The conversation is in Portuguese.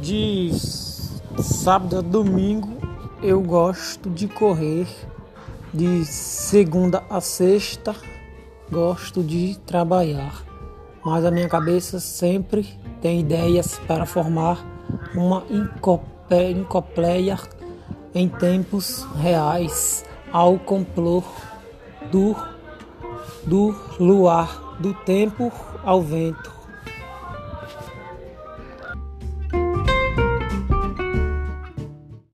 De sábado a domingo eu gosto de correr. De segunda a sexta gosto de trabalhar. Mas a minha cabeça sempre tem ideias para formar uma encopleia em tempos reais ao complô do, do luar, do tempo ao vento.